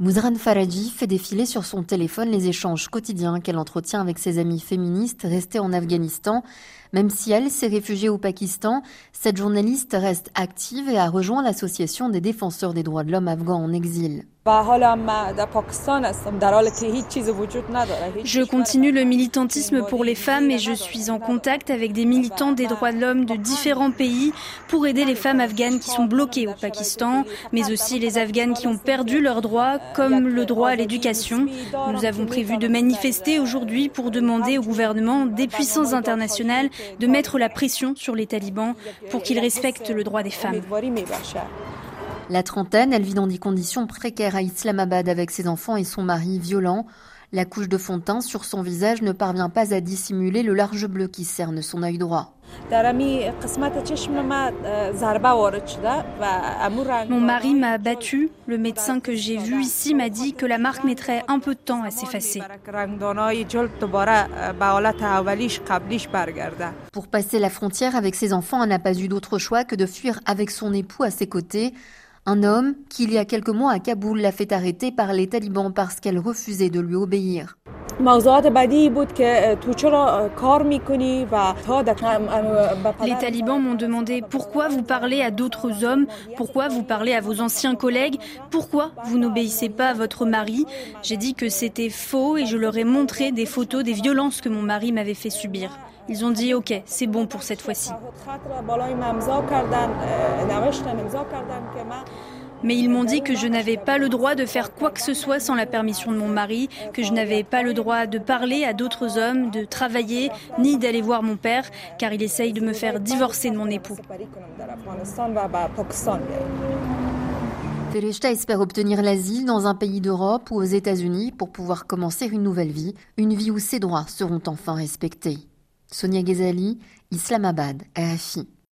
Mouzran Faraji fait défiler sur son téléphone les échanges quotidiens qu'elle entretient avec ses amis féministes restés en Afghanistan. Même si elle s'est réfugiée au Pakistan, cette journaliste reste active et a rejoint l'association des défenseurs des droits de l'homme afghans en exil. Je continue le militantisme pour les femmes et je suis en contact avec des militants des droits de l'homme de différents pays pour aider les femmes afghanes qui sont bloquées au Pakistan, mais aussi les afghanes qui ont perdu leurs droits, comme le droit à l'éducation. Nous avons prévu de manifester aujourd'hui pour demander au gouvernement des puissances internationales de mettre la pression sur les talibans pour qu'ils respectent le droit des femmes. La trentaine, elle vit dans des conditions précaires à Islamabad avec ses enfants et son mari violent. La couche de fond de teint sur son visage ne parvient pas à dissimuler le large bleu qui cerne son œil droit. Mon mari m'a battu. Le médecin que j'ai vu ici m'a dit que la marque mettrait un peu de temps à s'effacer. Pour passer la frontière avec ses enfants, elle n'a pas eu d'autre choix que de fuir avec son époux à ses côtés. Un homme qui, il y a quelques mois à Kaboul, l'a fait arrêter par les talibans parce qu'elle refusait de lui obéir. Les talibans m'ont demandé pourquoi vous parlez à d'autres hommes, pourquoi vous parlez à vos anciens collègues, pourquoi vous n'obéissez pas à votre mari. J'ai dit que c'était faux et je leur ai montré des photos des violences que mon mari m'avait fait subir. Ils ont dit ok, c'est bon pour cette fois-ci. Mais ils m'ont dit que je n'avais pas le droit de faire quoi que ce soit sans la permission de mon mari, que je n'avais pas le droit de parler à d'autres hommes, de travailler, ni d'aller voir mon père, car il essaye de me faire divorcer de mon époux. Fereshta espère obtenir l'asile dans un pays d'Europe ou aux États-Unis pour pouvoir commencer une nouvelle vie, une vie où ses droits seront enfin respectés. Sonia Ghazali, Islamabad, RFI.